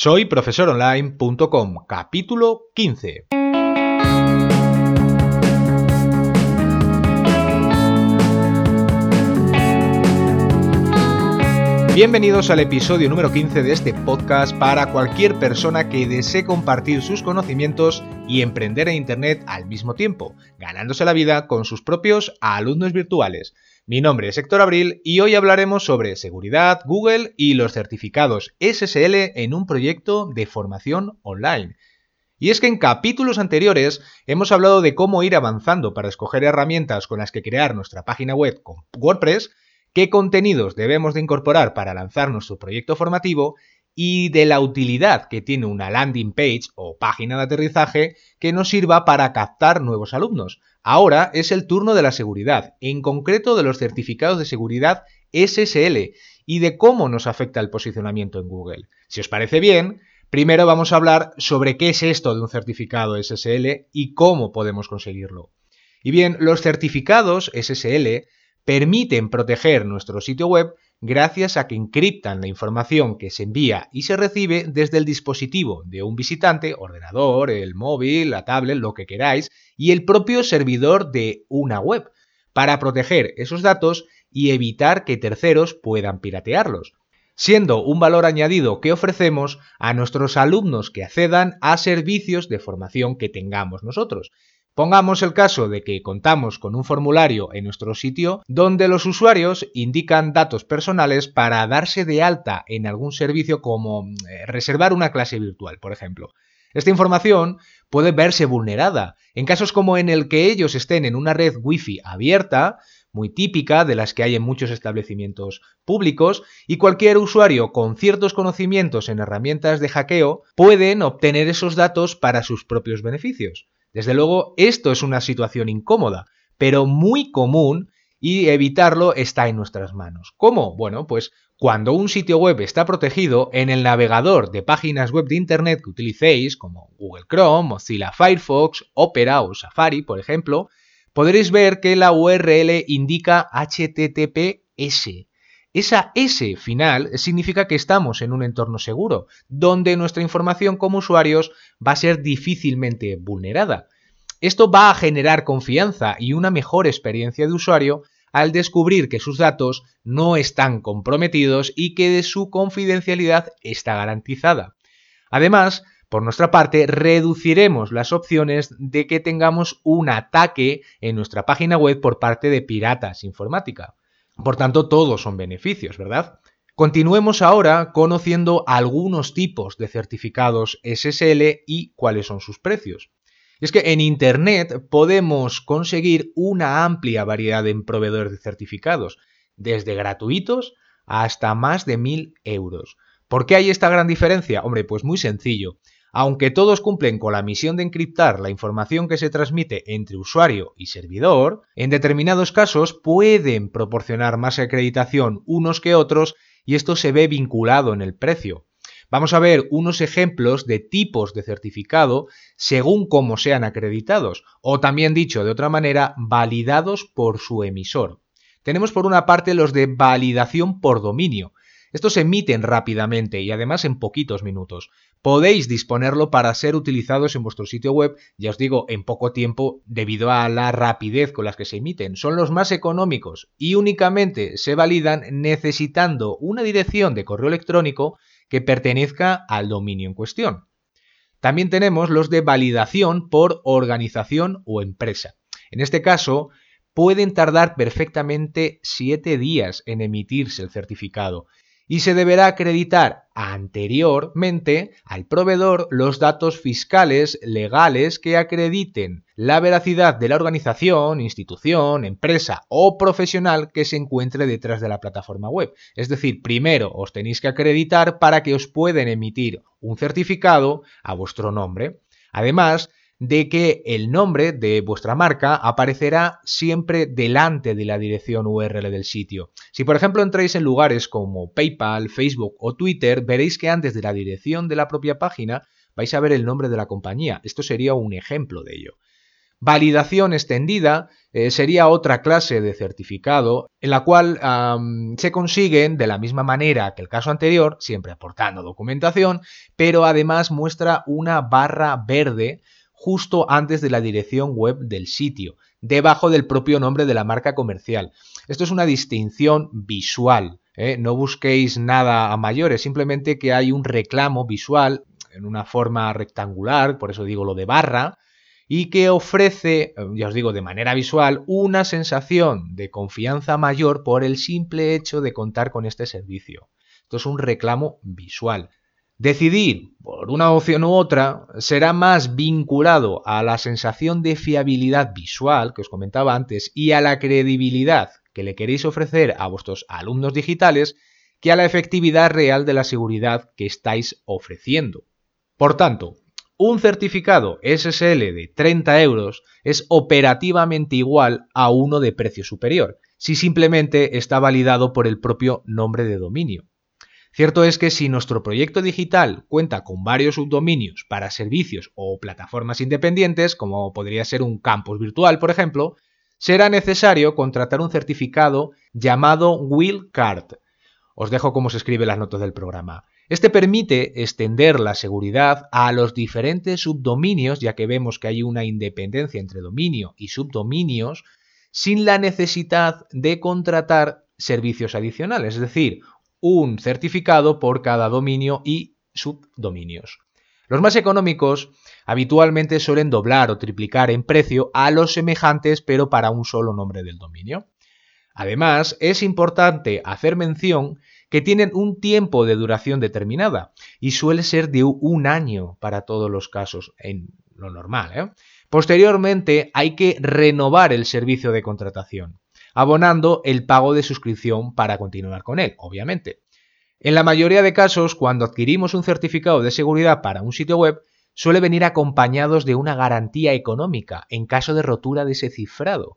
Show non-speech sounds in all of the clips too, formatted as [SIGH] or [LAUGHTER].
Soy profesoronline.com, capítulo 15. Bienvenidos al episodio número 15 de este podcast para cualquier persona que desee compartir sus conocimientos y emprender en Internet al mismo tiempo, ganándose la vida con sus propios alumnos virtuales. Mi nombre es Héctor Abril y hoy hablaremos sobre seguridad, Google y los certificados SSL en un proyecto de formación online. Y es que en capítulos anteriores hemos hablado de cómo ir avanzando para escoger herramientas con las que crear nuestra página web con WordPress, qué contenidos debemos de incorporar para lanzar nuestro proyecto formativo y de la utilidad que tiene una landing page o página de aterrizaje que nos sirva para captar nuevos alumnos. Ahora es el turno de la seguridad, en concreto de los certificados de seguridad SSL y de cómo nos afecta el posicionamiento en Google. Si os parece bien, primero vamos a hablar sobre qué es esto de un certificado SSL y cómo podemos conseguirlo. Y bien, los certificados SSL permiten proteger nuestro sitio web gracias a que encriptan la información que se envía y se recibe desde el dispositivo de un visitante, ordenador, el móvil, la tablet, lo que queráis, y el propio servidor de una web, para proteger esos datos y evitar que terceros puedan piratearlos siendo un valor añadido que ofrecemos a nuestros alumnos que accedan a servicios de formación que tengamos nosotros. Pongamos el caso de que contamos con un formulario en nuestro sitio donde los usuarios indican datos personales para darse de alta en algún servicio como eh, reservar una clase virtual, por ejemplo. Esta información puede verse vulnerada en casos como en el que ellos estén en una red Wi-Fi abierta, muy típica de las que hay en muchos establecimientos públicos, y cualquier usuario con ciertos conocimientos en herramientas de hackeo pueden obtener esos datos para sus propios beneficios. Desde luego, esto es una situación incómoda, pero muy común y evitarlo está en nuestras manos. ¿Cómo? Bueno, pues cuando un sitio web está protegido, en el navegador de páginas web de Internet que utilicéis, como Google Chrome, Mozilla Firefox, Opera o Safari, por ejemplo, podréis ver que la URL indica HTTPS. Esa S final significa que estamos en un entorno seguro, donde nuestra información como usuarios va a ser difícilmente vulnerada. Esto va a generar confianza y una mejor experiencia de usuario al descubrir que sus datos no están comprometidos y que su confidencialidad está garantizada. Además, por nuestra parte, reduciremos las opciones de que tengamos un ataque en nuestra página web por parte de piratas informática. Por tanto, todos son beneficios, ¿verdad? Continuemos ahora conociendo algunos tipos de certificados SSL y cuáles son sus precios. es que en Internet podemos conseguir una amplia variedad en proveedores de certificados, desde gratuitos hasta más de 1000 euros. ¿Por qué hay esta gran diferencia? Hombre, pues muy sencillo. Aunque todos cumplen con la misión de encriptar la información que se transmite entre usuario y servidor, en determinados casos pueden proporcionar más acreditación unos que otros y esto se ve vinculado en el precio. Vamos a ver unos ejemplos de tipos de certificado según cómo sean acreditados, o también dicho de otra manera, validados por su emisor. Tenemos por una parte los de validación por dominio, estos se emiten rápidamente y además en poquitos minutos. Podéis disponerlo para ser utilizados en vuestro sitio web, ya os digo, en poco tiempo debido a la rapidez con las que se emiten. Son los más económicos y únicamente se validan necesitando una dirección de correo electrónico que pertenezca al dominio en cuestión. También tenemos los de validación por organización o empresa. En este caso, pueden tardar perfectamente 7 días en emitirse el certificado y se deberá acreditar anteriormente al proveedor los datos fiscales legales que acrediten la veracidad de la organización, institución, empresa o profesional que se encuentre detrás de la plataforma web. Es decir, primero os tenéis que acreditar para que os pueden emitir un certificado a vuestro nombre. Además, de que el nombre de vuestra marca aparecerá siempre delante de la dirección URL del sitio. Si por ejemplo entráis en lugares como PayPal, Facebook o Twitter, veréis que antes de la dirección de la propia página vais a ver el nombre de la compañía. Esto sería un ejemplo de ello. Validación extendida eh, sería otra clase de certificado en la cual se consiguen de la misma manera que el caso anterior, siempre aportando documentación, pero además muestra una barra verde justo antes de la dirección web del sitio, debajo del propio nombre de la marca comercial. Esto es una distinción visual. ¿eh? No busquéis nada a mayores, simplemente que hay un reclamo visual en una forma rectangular, por eso digo lo de barra, y que ofrece, ya os digo, de manera visual, una sensación de confianza mayor por el simple hecho de contar con este servicio. Esto es un reclamo visual. Decidir por una opción u otra será más vinculado a la sensación de fiabilidad visual que os comentaba antes y a la credibilidad que le queréis ofrecer a vuestros alumnos digitales que a la efectividad real de la seguridad que estáis ofreciendo. Por tanto, un certificado SSL de 30 euros es operativamente igual a uno de precio superior, si simplemente está validado por el propio nombre de dominio. Cierto es que si nuestro proyecto digital cuenta con varios subdominios para servicios o plataformas independientes, como podría ser un campus virtual, por ejemplo, será necesario contratar un certificado llamado Will Card. Os dejo cómo se escribe las notas del programa. Este permite extender la seguridad a los diferentes subdominios, ya que vemos que hay una independencia entre dominio y subdominios, sin la necesidad de contratar servicios adicionales, es decir, un certificado por cada dominio y subdominios. Los más económicos habitualmente suelen doblar o triplicar en precio a los semejantes pero para un solo nombre del dominio. Además, es importante hacer mención que tienen un tiempo de duración determinada y suele ser de un año para todos los casos en lo normal. ¿eh? Posteriormente hay que renovar el servicio de contratación, abonando el pago de suscripción para continuar con él, obviamente. En la mayoría de casos, cuando adquirimos un certificado de seguridad para un sitio web, suele venir acompañados de una garantía económica en caso de rotura de ese cifrado,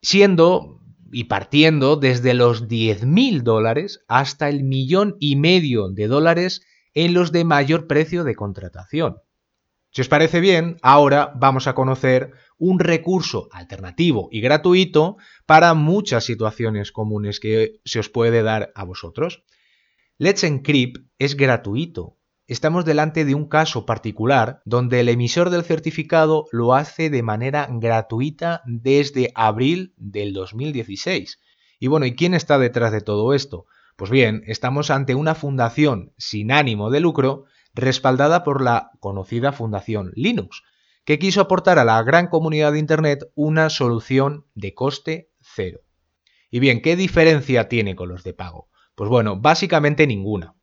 siendo y partiendo desde los 10.000 dólares hasta el millón y medio de dólares en los de mayor precio de contratación. Si os parece bien, ahora vamos a conocer un recurso alternativo y gratuito para muchas situaciones comunes que se os puede dar a vosotros. Let's Encrypt es gratuito Estamos delante de un caso particular donde el emisor del certificado lo hace de manera gratuita desde abril del 2016. Y bueno, ¿y quién está detrás de todo esto? Pues bien, estamos ante una fundación sin ánimo de lucro respaldada por la conocida Fundación Linux, que quiso aportar a la gran comunidad de Internet una solución de coste cero. Y bien, ¿qué diferencia tiene con los de pago? Pues bueno, básicamente ninguna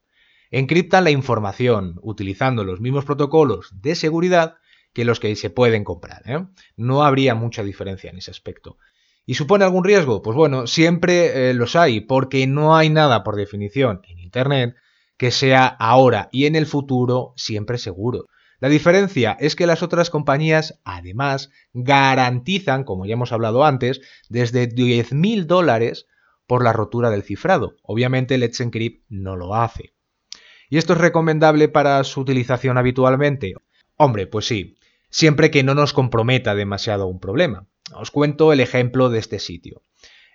encriptan la información utilizando los mismos protocolos de seguridad que los que se pueden comprar. ¿eh? No habría mucha diferencia en ese aspecto. ¿Y supone algún riesgo? Pues bueno, siempre eh, los hay, porque no hay nada por definición en Internet que sea ahora y en el futuro siempre seguro. La diferencia es que las otras compañías además garantizan, como ya hemos hablado antes, desde 10.000 dólares por la rotura del cifrado. Obviamente Let's Encrypt no lo hace. ¿Y esto es recomendable para su utilización habitualmente? Hombre, pues sí, siempre que no nos comprometa demasiado un problema. Os cuento el ejemplo de este sitio.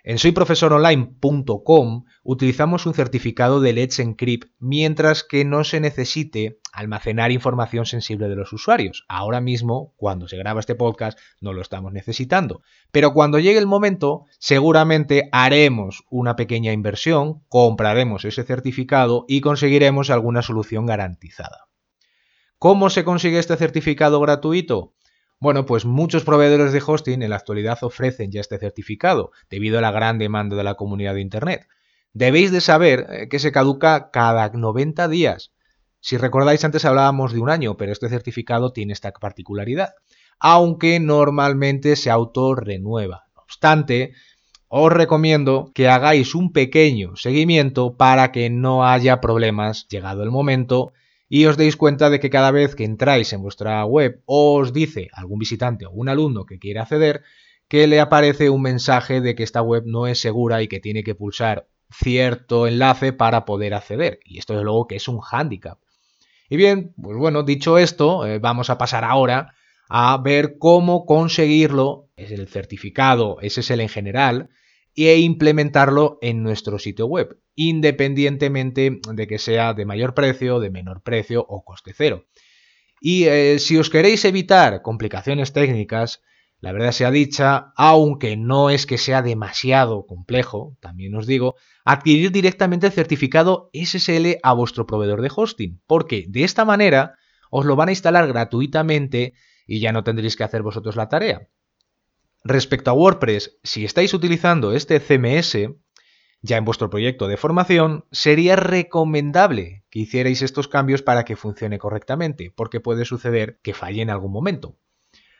En soyprofesoronline.com utilizamos un certificado de Let's Encrypt mientras que no se necesite almacenar información sensible de los usuarios. Ahora mismo, cuando se graba este podcast, no lo estamos necesitando. Pero cuando llegue el momento, seguramente haremos una pequeña inversión, compraremos ese certificado y conseguiremos alguna solución garantizada. ¿Cómo se consigue este certificado gratuito? Bueno, pues muchos proveedores de hosting en la actualidad ofrecen ya este certificado, debido a la gran demanda de la comunidad de Internet. Debéis de saber eh, que se caduca cada 90 días. Si recordáis, antes hablábamos de un año, pero este certificado tiene esta particularidad, aunque normalmente se autorrenueva. No obstante, os recomiendo que hagáis un pequeño seguimiento para que no haya problemas llegado el momento y os deis cuenta de que cada vez que entráis en vuestra web os dice algún visitante o un alumno que quiere acceder, que le aparece un mensaje de que esta web no es segura y que tiene que pulsar cierto enlace para poder acceder. Y esto es luego que es un hándicap. Y bien, pues bueno, dicho esto, eh, vamos a pasar ahora a ver cómo conseguirlo, es el certificado SSL en general, e implementarlo en nuestro sitio web, independientemente de que sea de mayor precio, de menor precio o coste cero. Y eh, si os queréis evitar complicaciones técnicas, la verdad sea dicha, aunque no es que sea demasiado complejo, también os digo, adquirir directamente el certificado SSL a vuestro proveedor de hosting, porque de esta manera os lo van a instalar gratuitamente y ya no tendréis que hacer vosotros la tarea. Respecto a WordPress, si estáis utilizando este CMS, ya en vuestro proyecto de formación, sería recomendable que hicierais estos cambios para que funcione correctamente, porque puede suceder que falle en algún momento.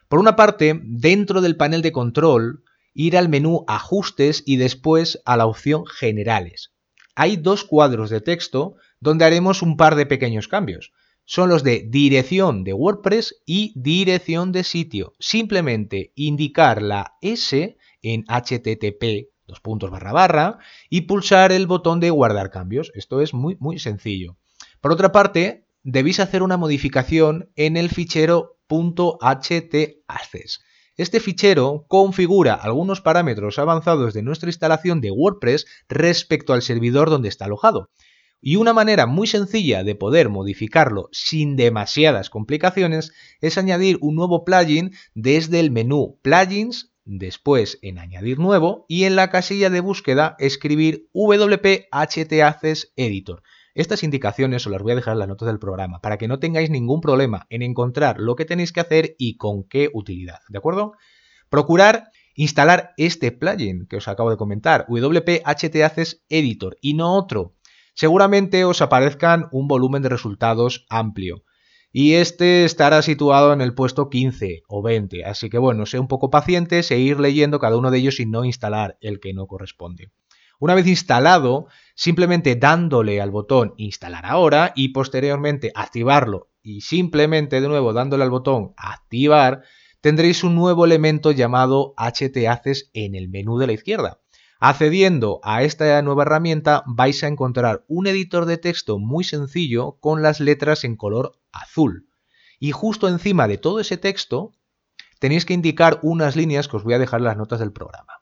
Por una parte, dentro del panel de control, ir al menú Ajustes y después a la opción Generales. Hay dos cuadros de texto donde haremos un par de pequeños cambios. Son los de dirección de WordPress y dirección de sitio. Simplemente indicar la S en HTTP dos puntos barra barra y pulsar el botón de guardar cambios. Esto es muy muy sencillo. Por otra parte, debéis hacer una modificación en el fichero .htaccess. Este fichero configura algunos parámetros avanzados de nuestra instalación de WordPress respecto al servidor donde está alojado. Y una manera muy sencilla de poder modificarlo sin demasiadas complicaciones es añadir un nuevo plugin desde el menú Plugins, después en Añadir nuevo y en la casilla de búsqueda escribir WP Editor. Estas indicaciones os las voy a dejar en las notas del programa para que no tengáis ningún problema en encontrar lo que tenéis que hacer y con qué utilidad, ¿de acuerdo? Procurar instalar este plugin que os acabo de comentar, WP Editor y no otro. Seguramente os aparezcan un volumen de resultados amplio y este estará situado en el puesto 15 o 20, así que bueno, sé un poco pacientes e ir leyendo cada uno de ellos y no instalar el que no corresponde. Una vez instalado, simplemente dándole al botón instalar ahora y posteriormente activarlo y simplemente de nuevo dándole al botón activar, tendréis un nuevo elemento llamado htaccess en el menú de la izquierda. Accediendo a esta nueva herramienta vais a encontrar un editor de texto muy sencillo con las letras en color azul. Y justo encima de todo ese texto tenéis que indicar unas líneas que os voy a dejar en las notas del programa.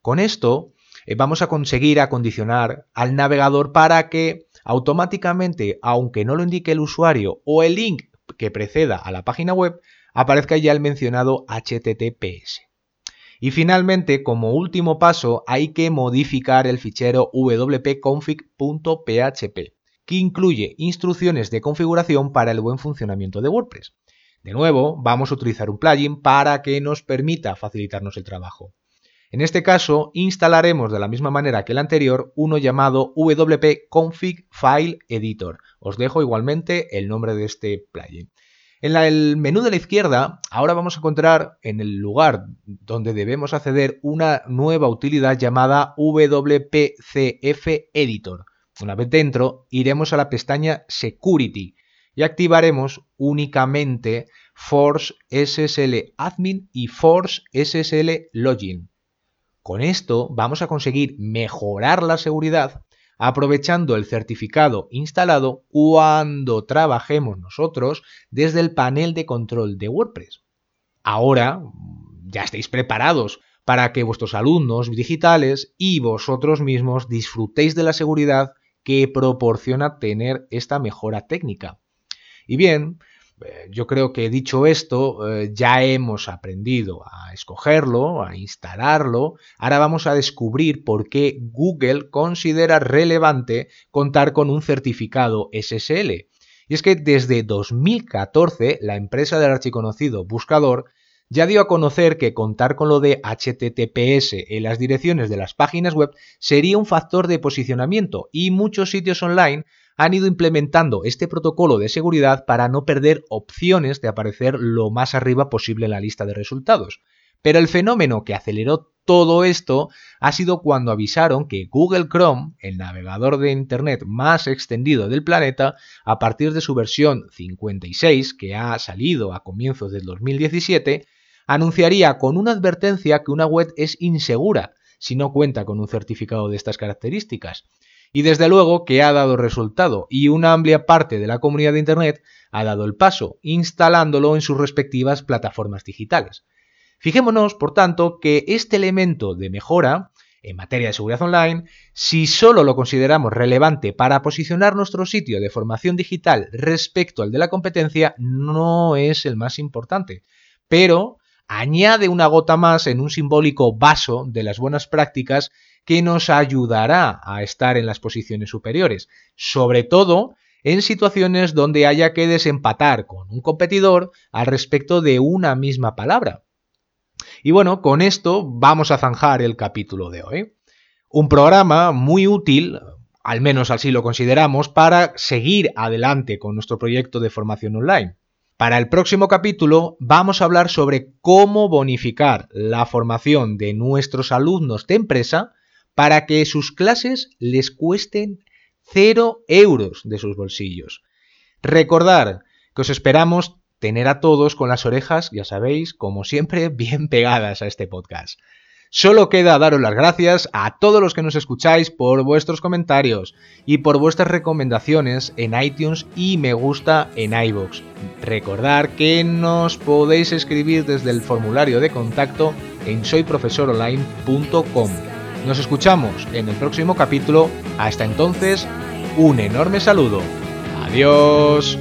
Con esto eh, vamos a conseguir acondicionar al navegador para que automáticamente, aunque no lo indique el usuario o el link que preceda a la página web, aparezca ya el mencionado HTTPS. Y finalmente, como último paso, hay que modificar el fichero wp-config.php, que incluye instrucciones de configuración para el buen funcionamiento de WordPress. De nuevo, vamos a utilizar un plugin para que nos permita facilitarnos el trabajo. En este caso, instalaremos de la misma manera que el anterior uno llamado WP Config File Editor. Os dejo igualmente el nombre de este plugin. En el menú de la izquierda, ahora vamos a encontrar en el lugar donde debemos acceder una nueva utilidad llamada WPCF Editor. Una vez dentro, iremos a la pestaña Security y activaremos únicamente Force SSL Admin y Force SSL Login. Con esto vamos a conseguir mejorar la seguridad aprovechando el certificado instalado cuando trabajemos nosotros desde el panel de control de WordPress. Ahora ya estáis preparados para que vuestros alumnos digitales y vosotros mismos disfrutéis de la seguridad que proporciona tener esta mejora técnica. Y bien, yo creo que dicho esto, eh, ya hemos aprendido a escogerlo, a instalarlo. Ahora vamos a descubrir por qué Google considera relevante contar con un certificado SSL. Y es que desde 2014 la empresa del archiconocido buscador ya dio a conocer que contar con lo de HTTPS en las direcciones de las páginas web sería un factor de posicionamiento y muchos sitios online han ido implementando este protocolo de seguridad para no perder opciones de aparecer lo más arriba posible en la lista de resultados. Pero el fenómeno que aceleró todo esto ha sido cuando avisaron que Google Chrome, el navegador de Internet más extendido del planeta, a partir de su versión 56, que ha salido a comienzos del 2017, anunciaría con una advertencia que una web es insegura si no cuenta con un certificado de estas características Y desde luego que ha dado resultado y una amplia parte de la comunidad de Internet ha dado el paso, instalándolo en sus respectivas plataformas digitales. Fijémonos, por tanto, que este elemento de mejora en materia de seguridad online, si solo lo consideramos relevante para posicionar nuestro sitio de formación digital respecto al de la competencia, no es el más importante. Pero añade una gota más en un simbólico vaso de las buenas prácticas que nos ayudará a estar en las posiciones superiores, sobre todo en situaciones donde haya que desempatar con un competidor al respecto de una misma palabra. Y bueno, con esto vamos a zanjar el capítulo de hoy. Un programa muy útil, al menos así lo consideramos, para seguir adelante con nuestro proyecto de formación online. Para el próximo capítulo vamos a hablar sobre cómo bonificar la formación de nuestros alumnos de empresa para que sus clases les cuesten 0 euros de sus bolsillos. Recordar que os esperamos tener a todos con las orejas, ya sabéis, como siempre, [LAUGHS] bien pegadas a este podcast. Solo queda daros las gracias a todos los que nos escucháis por vuestros comentarios y por vuestras recomendaciones en iTunes y me gusta en iVoox. Recordad que nos podéis escribir desde el formulario de contacto en soyprofesoronline.com. Nos escuchamos en el próximo capítulo. Hasta entonces, un enorme saludo. Adiós.